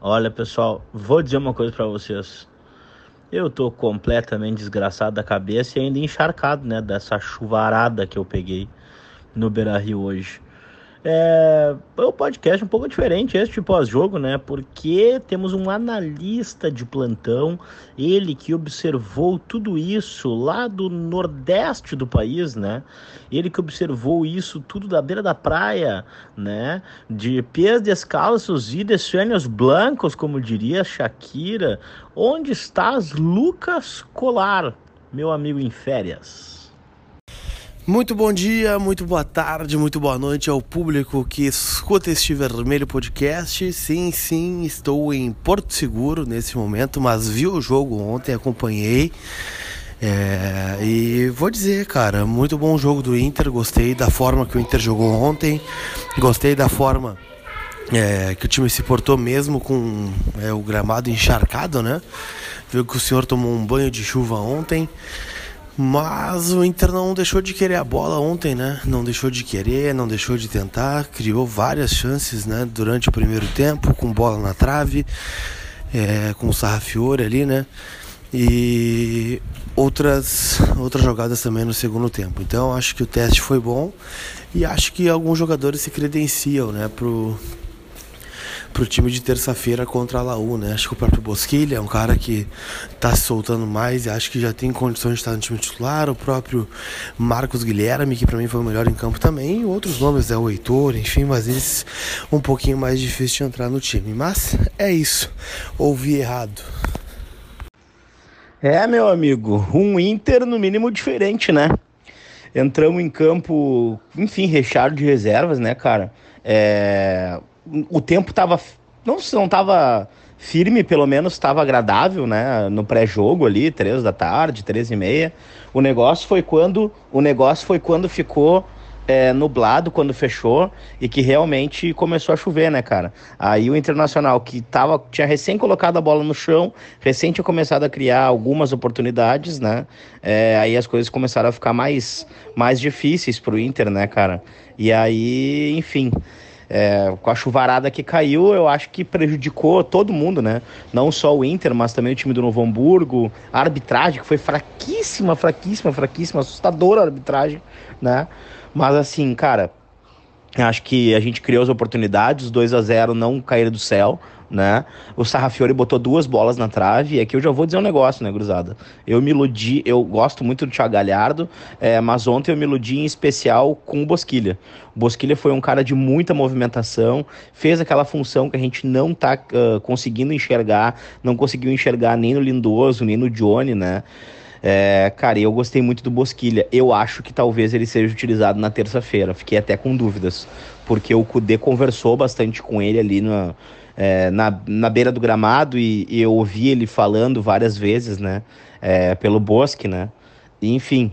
Olha, pessoal, vou dizer uma coisa para vocês. Eu tô completamente desgraçado da cabeça e ainda encharcado, né, dessa chuvarada que eu peguei no Beira-Rio hoje. É, é um podcast um pouco diferente esse tipo pós-jogo, né? Porque temos um analista de plantão, ele que observou tudo isso lá do nordeste do país, né? Ele que observou isso tudo da beira da praia, né? De pés descalços e de sonhos blancos, como diria Shakira. Onde estás, Lucas Colar, meu amigo em férias? Muito bom dia, muito boa tarde, muito boa noite ao público que escuta este Vermelho Podcast. Sim, sim, estou em Porto Seguro nesse momento, mas vi o jogo ontem, acompanhei. É, e vou dizer, cara, muito bom jogo do Inter. Gostei da forma que o Inter jogou ontem, gostei da forma é, que o time se portou mesmo com é, o gramado encharcado, né? Viu que o senhor tomou um banho de chuva ontem. Mas o Inter não deixou de querer a bola ontem, né? Não deixou de querer, não deixou de tentar, criou várias chances, né? Durante o primeiro tempo, com bola na trave, é, com o Sarrafiore ali, né? E outras, outras jogadas também no segundo tempo. Então acho que o teste foi bom e acho que alguns jogadores se credenciam, né? Pro, pro time de terça-feira contra a Laú, né? Acho que o próprio Bosquilha é um cara que tá se soltando mais e acho que já tem condições de estar no time titular. O próprio Marcos Guilherme, que para mim foi o melhor em campo também. Outros nomes, é o Heitor, enfim, mas eles um pouquinho mais difícil de entrar no time. Mas é isso. Ouvi errado. É, meu amigo, um Inter no mínimo diferente, né? Entramos em campo, enfim, recheado de reservas, né, cara? É, o tempo tava. Não, não tava firme, pelo menos estava agradável, né? No pré-jogo ali, três da tarde, três e meia. O negócio foi quando. O negócio foi quando ficou é, nublado quando fechou e que realmente começou a chover, né, cara? Aí o Internacional, que tava, tinha recém colocado a bola no chão, recém tinha começado a criar algumas oportunidades, né? É, aí as coisas começaram a ficar mais, mais difíceis pro Inter, né, cara? E aí, enfim. É, com a chuvarada que caiu, eu acho que prejudicou todo mundo, né? Não só o Inter, mas também o time do Novo Hamburgo. A arbitragem, que foi fraquíssima, fraquíssima, fraquíssima, assustadora a arbitragem, né? Mas assim, cara, acho que a gente criou as oportunidades, os 2 a 0 não caíram do céu, né? O Sarrafiore botou duas bolas na trave, e aqui eu já vou dizer um negócio, né, Gruzada? Eu me iludi, eu gosto muito do Thiago Galhardo, é, mas ontem eu me iludi em especial com o Bosquilha. O Bosquilha foi um cara de muita movimentação, fez aquela função que a gente não tá uh, conseguindo enxergar, não conseguiu enxergar nem no Lindoso, nem no Johnny, né? É, cara, eu gostei muito do Bosquilha. Eu acho que talvez ele seja utilizado na terça-feira. Fiquei até com dúvidas, porque o Kudê conversou bastante com ele ali no, é, na, na beira do gramado e, e, eu ouvi ele falando várias vezes, né? É, pelo Bosque, né? Enfim,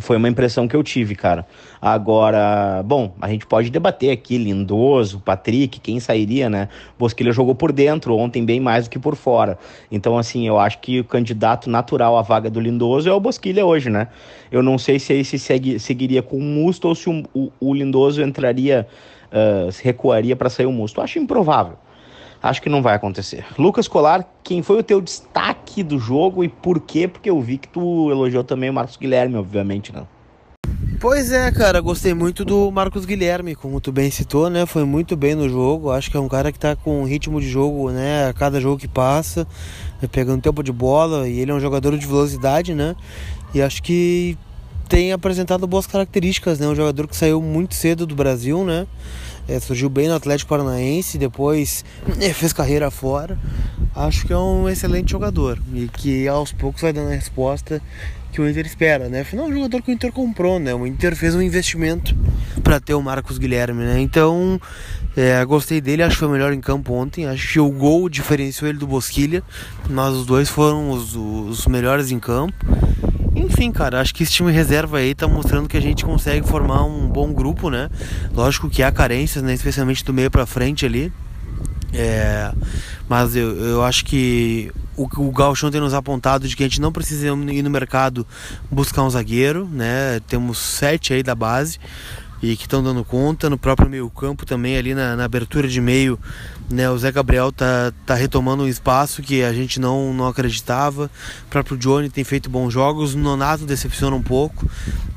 foi uma impressão que eu tive, cara. Agora, bom, a gente pode debater aqui, Lindoso, Patrick, quem sairia, né? Bosquilha jogou por dentro ontem bem mais do que por fora. Então, assim, eu acho que o candidato natural à vaga do Lindoso é o Bosquilha hoje, né? Eu não sei se esse segue, seguiria com o Musto ou se o, o, o Lindoso entraria uh, recuaria para sair o Musto. Acho improvável. Acho que não vai acontecer. Lucas Colar, quem foi o teu destaque do jogo e por quê? Porque eu vi que tu elogiou também o Marcos Guilherme, obviamente, né? Pois é, cara, gostei muito do Marcos Guilherme, como tu bem citou, né? Foi muito bem no jogo. Acho que é um cara que tá com ritmo de jogo, né? A cada jogo que passa, pegando tempo de bola, e ele é um jogador de velocidade, né? E acho que tem apresentado boas características, né? Um jogador que saiu muito cedo do Brasil, né? É, surgiu bem no Atlético Paranaense, depois é, fez carreira fora. Acho que é um excelente jogador e que aos poucos vai dando a resposta que o Inter espera, né? Afinal, é um jogador que o Inter comprou, né? O Inter fez um investimento para ter o Marcos Guilherme, né? Então, é, gostei dele, acho que foi o melhor em campo ontem. Acho que o gol diferenciou ele do Bosquilha, mas os dois foram os, os melhores em campo. Enfim, cara, acho que esse time reserva aí tá mostrando que a gente consegue formar um bom grupo, né? Lógico que há carências, né? Especialmente do meio para frente ali. É, mas eu, eu acho que o, o Galchão tem nos apontado de que a gente não precisa ir no mercado buscar um zagueiro, né? Temos sete aí da base e que estão dando conta. No próprio meio campo também, ali na, na, abertura de meio, né, o Zé Gabriel tá, tá retomando um espaço que a gente não, não acreditava. O próprio Johnny tem feito bons jogos, o Nonato decepciona um pouco,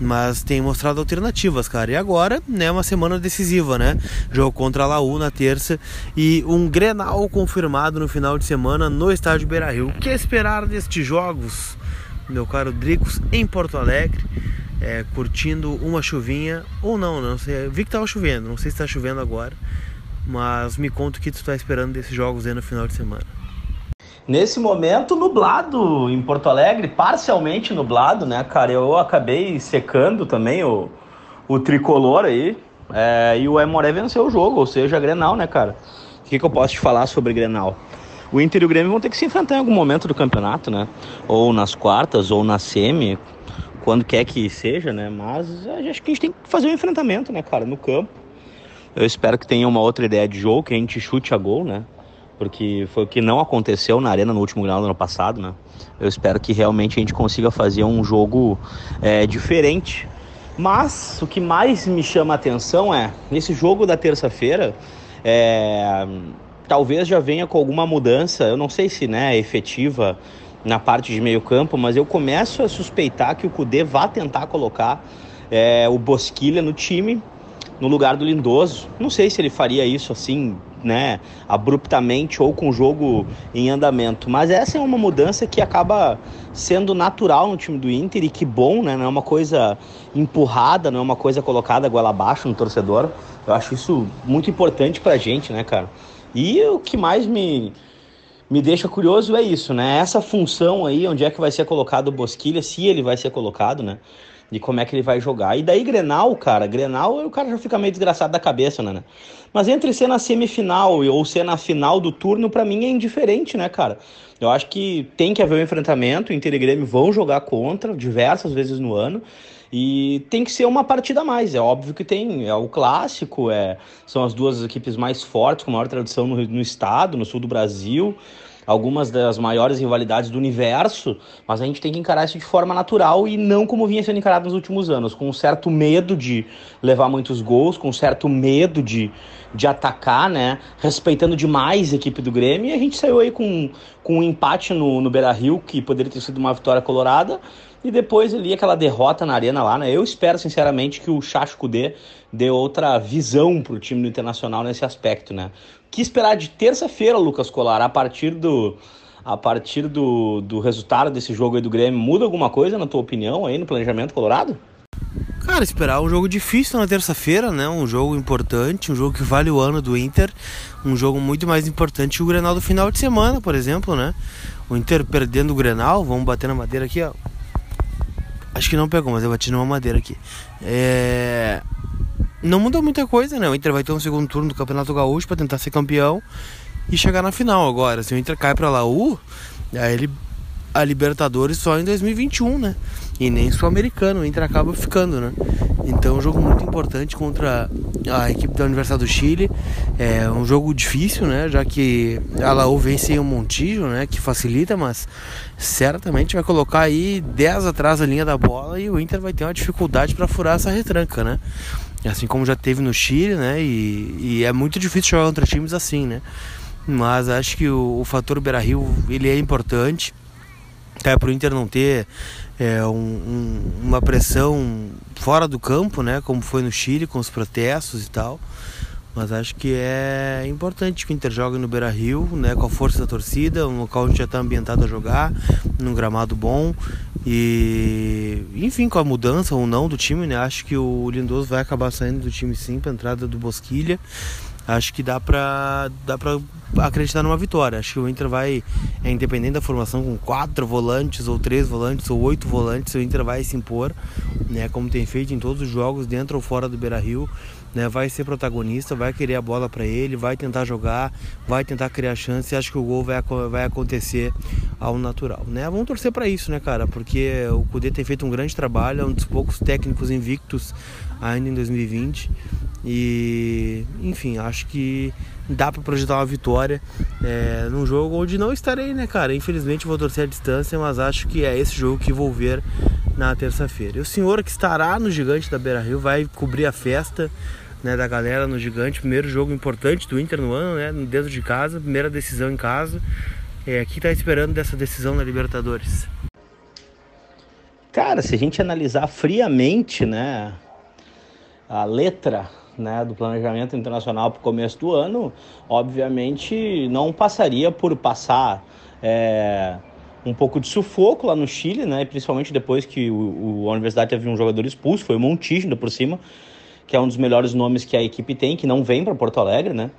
mas tem mostrado alternativas, cara. E agora, né, uma semana decisiva, né? Jogo contra a Laú na terça e um Grenal confirmado no final de semana no estádio Beira-Rio. O que esperar destes jogos, meu caro Dricos, em Porto Alegre? É, curtindo uma chuvinha ou não, não sei. Vi que tava chovendo, não sei se está chovendo agora, mas me conta o que tu está esperando desses jogos aí no final de semana. Nesse momento, nublado em Porto Alegre, parcialmente nublado, né, cara? Eu acabei secando também o, o tricolor aí. É, e o Emoré venceu o jogo, ou seja, a Grenal, né, cara? O que, que eu posso te falar sobre Grenal? O Inter e o Grêmio vão ter que se enfrentar em algum momento do campeonato, né? Ou nas quartas, ou na semi, quando quer que seja, né? Mas acho que a gente tem que fazer um enfrentamento, né, cara, no campo. Eu espero que tenha uma outra ideia de jogo, que a gente chute a gol, né? Porque foi o que não aconteceu na arena no último grau do ano passado, né? Eu espero que realmente a gente consiga fazer um jogo é, diferente. Mas o que mais me chama a atenção é, nesse jogo da terça-feira, é, talvez já venha com alguma mudança, eu não sei se né, é efetiva na parte de meio campo, mas eu começo a suspeitar que o Cudê vá tentar colocar é, o Bosquilha no time no lugar do Lindoso. Não sei se ele faria isso assim, né, abruptamente ou com o jogo em andamento, mas essa é uma mudança que acaba sendo natural no time do Inter e que bom, né, não é uma coisa empurrada, não é uma coisa colocada goela abaixo no torcedor. Eu acho isso muito importante pra gente, né, cara? E o que mais me me deixa curioso é isso, né? Essa função aí, onde é que vai ser colocado o Bosquilha, se ele vai ser colocado, né? De como é que ele vai jogar. E daí Grenal, cara, Grenal, o cara já fica meio desgraçado da cabeça, né? Mas entre ser na semifinal ou ser na final do turno, para mim é indiferente, né, cara? Eu acho que tem que haver um enfrentamento, Inter e Grêmio vão jogar contra diversas vezes no ano. E tem que ser uma partida a mais. É óbvio que tem. É o clássico, é, são as duas equipes mais fortes, com maior tradição no, no estado, no sul do Brasil algumas das maiores rivalidades do universo, mas a gente tem que encarar isso de forma natural e não como vinha sendo encarado nos últimos anos, com um certo medo de levar muitos gols, com um certo medo de, de atacar, né? Respeitando demais a equipe do Grêmio, e a gente saiu aí com, com um empate no, no Beira Rio, que poderia ter sido uma vitória colorada, e depois ali aquela derrota na arena lá, né? Eu espero sinceramente que o Chacho Kudê dê outra visão pro time do Internacional nesse aspecto, né? Que esperar de terça-feira, Lucas Colar, a partir do a partir do, do resultado desse jogo aí do Grêmio, muda alguma coisa na tua opinião aí no planejamento colorado? Cara, esperar um jogo difícil na terça-feira, né? Um jogo importante, um jogo que vale o ano do Inter, um jogo muito mais importante que o Grenal do final de semana, por exemplo, né? O Inter perdendo o Grenal, vamos bater na madeira aqui, ó. Acho que não pegou, mas eu bati numa madeira aqui. É... Não muda muita coisa, né? O Inter vai ter um segundo turno do Campeonato Gaúcho para tentar ser campeão e chegar na final agora. Se o Inter cai para Laú, aí ele a Libertadores só em 2021, né? E nem sul-americano, o Inter acaba ficando, né? Então, um jogo muito importante contra a equipe da Universidade do Chile. É um jogo difícil, né? Já que a Laú vence o Montijo, né? Que facilita, mas certamente vai colocar aí 10 atrás da linha da bola e o Inter vai ter uma dificuldade para furar essa retranca, né? Assim como já teve no Chile, né? E, e é muito difícil jogar contra times assim, né? Mas acho que o, o fator Beira Rio ele é importante até para o Inter não ter é, um, um, uma pressão fora do campo, né? Como foi no Chile com os protestos e tal. Mas acho que é importante que o Inter jogue no Beira Rio, né, com a força da torcida, um local onde já está ambientado a jogar, num gramado bom. E enfim, com a mudança ou não do time, né? Acho que o Lindoso vai acabar saindo do time sim para entrada do Bosquilha. Acho que dá para dá para acreditar numa vitória. Acho que o Inter vai, é independente da formação, com quatro volantes, ou três volantes, ou oito volantes, o Inter vai se impor, né? Como tem feito em todos os jogos, dentro ou fora do Beira Rio né, vai ser protagonista, vai querer a bola para ele, vai tentar jogar, vai tentar criar chance e acho que o gol vai, vai acontecer ao natural, né? Vamos torcer para isso, né, cara? Porque o Cudê tem feito um grande trabalho, é um dos poucos técnicos invictos ainda em 2020 E, enfim, acho que dá para projetar uma vitória é, num jogo onde não estarei, né, cara? Infelizmente vou torcer a distância, mas acho que é esse jogo que vou ver na terça-feira. O senhor que estará no Gigante da Beira Rio vai cobrir a festa né, da galera no Gigante. Primeiro jogo importante do Inter no ano, né? Dentro de casa, primeira decisão em casa. É, aqui tá esperando dessa decisão na Libertadores. Cara, se a gente analisar friamente, né, a letra né, do planejamento internacional para o começo do ano, obviamente não passaria por passar é, um pouco de sufoco lá no Chile, né, principalmente depois que o, o a Universidade teve um jogador expulso, foi o Montijo por cima, que é um dos melhores nomes que a equipe tem, que não vem para Porto Alegre, né?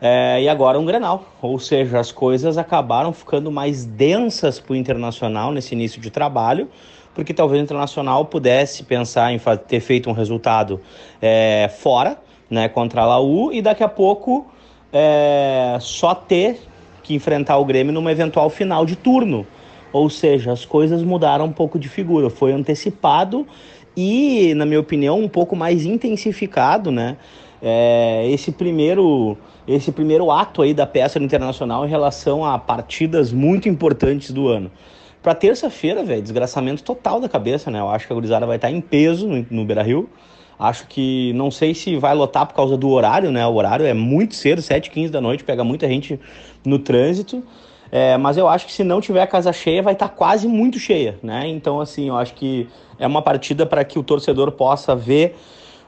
É, e agora um Grenal, ou seja, as coisas acabaram ficando mais densas para o Internacional nesse início de trabalho, porque talvez o Internacional pudesse pensar em ter feito um resultado é, fora, né, contra a Laú, e daqui a pouco é, só ter que enfrentar o Grêmio numa eventual final de turno. Ou seja, as coisas mudaram um pouco de figura, foi antecipado e, na minha opinião, um pouco mais intensificado, né? É, esse primeiro esse primeiro ato aí da peça internacional em relação a partidas muito importantes do ano. Para terça-feira, velho, desgraçamento total da cabeça, né? Eu acho que a gurizada vai estar em peso no, no Beira-Rio. Acho que não sei se vai lotar por causa do horário, né? O horário é muito cedo, 7h15 da noite, pega muita gente no trânsito. É, mas eu acho que se não tiver a casa cheia, vai estar quase muito cheia, né? Então, assim, eu acho que é uma partida para que o torcedor possa ver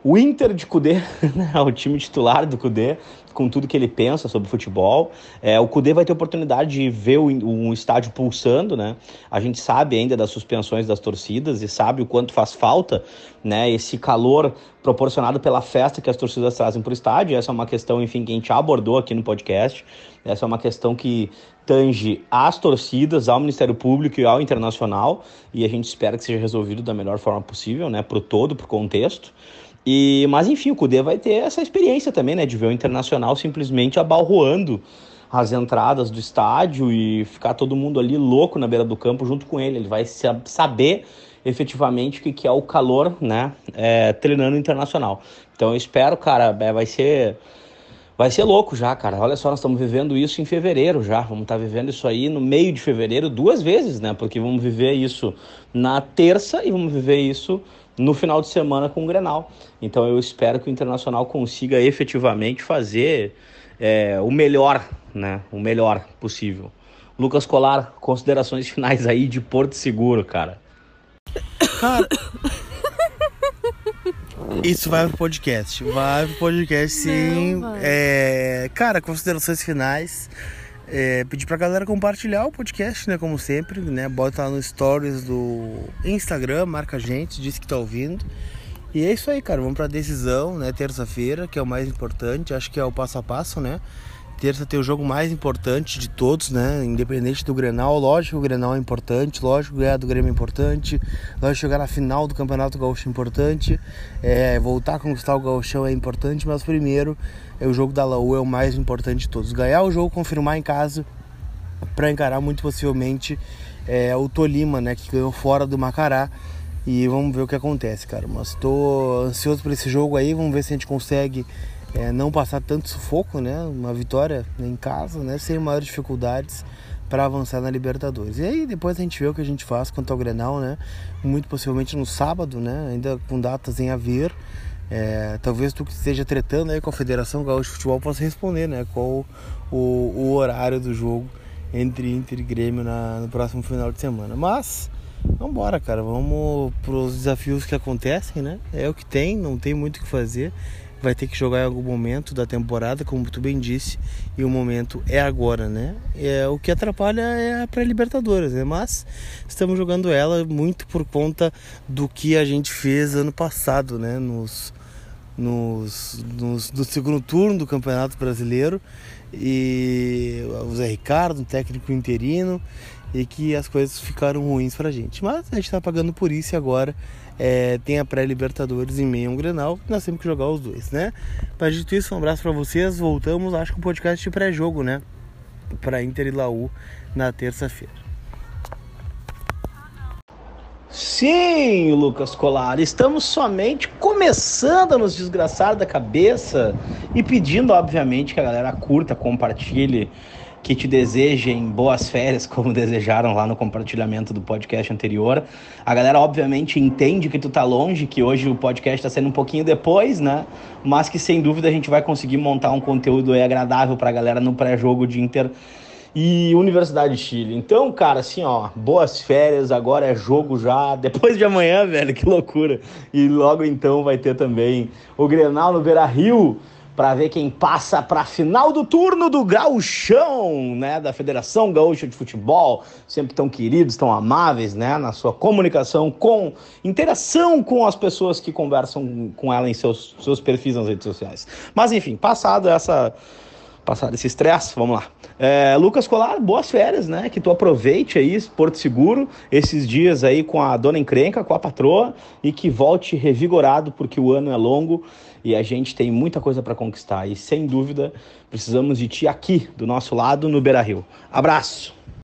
o Inter de Cudê, né? o time titular do Cudê, com tudo que ele pensa sobre futebol. É, o Cudê vai ter oportunidade de ver o, um estádio pulsando, né? A gente sabe ainda das suspensões das torcidas e sabe o quanto faz falta, né? Esse calor proporcionado pela festa que as torcidas trazem para o estádio. Essa é uma questão, enfim, que a gente abordou aqui no podcast. Essa é uma questão que tange às torcidas, ao Ministério Público e ao Internacional, e a gente espera que seja resolvido da melhor forma possível, né? O todo, para o contexto. E, mas enfim, o Cudê vai ter essa experiência também, né? De ver o Internacional simplesmente abalroando as entradas do estádio e ficar todo mundo ali louco na beira do campo junto com ele. Ele vai saber efetivamente o que é o calor, né? É, treinando internacional. Então eu espero, cara, é, vai ser. Vai ser louco já, cara. Olha só, nós estamos vivendo isso em fevereiro já. Vamos estar tá vivendo isso aí no meio de fevereiro duas vezes, né? Porque vamos viver isso na terça e vamos viver isso no final de semana com o Grenal. Então eu espero que o Internacional consiga efetivamente fazer é, o melhor, né? O melhor possível. Lucas Colar, considerações finais aí de Porto Seguro, cara. Cara. Isso vai pro podcast. Vai pro podcast sim. Não, é, cara, considerações finais. É, pedir pra galera compartilhar o podcast, né? Como sempre, né? Bota lá no stories do Instagram, marca a gente, diz que tá ouvindo. E é isso aí, cara. Vamos pra decisão, né? Terça-feira, que é o mais importante. Acho que é o passo a passo, né? Terça tem o jogo mais importante de todos, né? Independente do Grenal. Lógico que o Grenal é importante, lógico que ganhar do Grêmio é importante, lógico chegar na final do Campeonato Gaúcho é importante, é, voltar a conquistar o Gaúchão é importante, mas primeiro é o jogo da Laú é o mais importante de todos. Ganhar o jogo, confirmar em casa para encarar muito possivelmente é, o Tolima, né, que ganhou fora do Macará. E vamos ver o que acontece, cara. Mas estou ansioso por esse jogo aí. Vamos ver se a gente consegue é, não passar tanto sufoco, né? Uma vitória em casa, né? Sem maiores dificuldades para avançar na Libertadores. E aí depois a gente vê o que a gente faz quanto ao Grenal, né? Muito possivelmente no sábado, né? Ainda com datas em haver. É, talvez tu que esteja tretando aí com a Federação Gaúcha de Futebol possa responder, né? Qual o, o horário do jogo entre Inter e Grêmio na, no próximo final de semana. Mas, vamos embora, cara. Vamos pros desafios que acontecem, né? É o que tem, não tem muito o que fazer. Vai ter que jogar em algum momento da temporada, como tu bem disse, e o momento é agora, né? É, o que atrapalha é a pré-Libertadores, né? Mas estamos jogando ela muito por conta do que a gente fez ano passado, né? Nos, nos, nos, no segundo turno do Campeonato Brasileiro e o Zé Ricardo, um técnico interino, e que as coisas ficaram ruins pra gente. Mas a gente tá pagando por isso e agora é, tem a pré-Libertadores em meio a um Grenal, nós temos que jogar os dois, né? Mas dito isso, um abraço para vocês, voltamos acho que um podcast de pré-jogo, né? Para Inter e Laú na terça-feira. Sim, Lucas Colar, estamos somente começando a nos desgraçar da cabeça e pedindo, obviamente, que a galera curta, compartilhe, que te desejem boas férias, como desejaram lá no compartilhamento do podcast anterior. A galera, obviamente, entende que tu tá longe, que hoje o podcast está sendo um pouquinho depois, né? Mas que sem dúvida a gente vai conseguir montar um conteúdo agradável para a galera no pré-jogo de Inter e Universidade de Chile. Então, cara, assim, ó, boas férias, agora é jogo já, depois de amanhã, velho, que loucura. E logo então vai ter também o Grenal no Beira-Rio para ver quem passa para a final do turno do Gauchão, né, da Federação Gaúcha de Futebol, sempre tão queridos, tão amáveis, né, na sua comunicação com interação com as pessoas que conversam com ela em seus seus perfis nas redes sociais. Mas enfim, passado essa passar esse estresse, vamos lá. É, Lucas Colar, boas férias, né? Que tu aproveite aí Porto Seguro, esses dias aí com a dona encrenca, com a patroa, e que volte revigorado, porque o ano é longo e a gente tem muita coisa para conquistar. E sem dúvida, precisamos de ti aqui, do nosso lado, no Beira Rio. Abraço!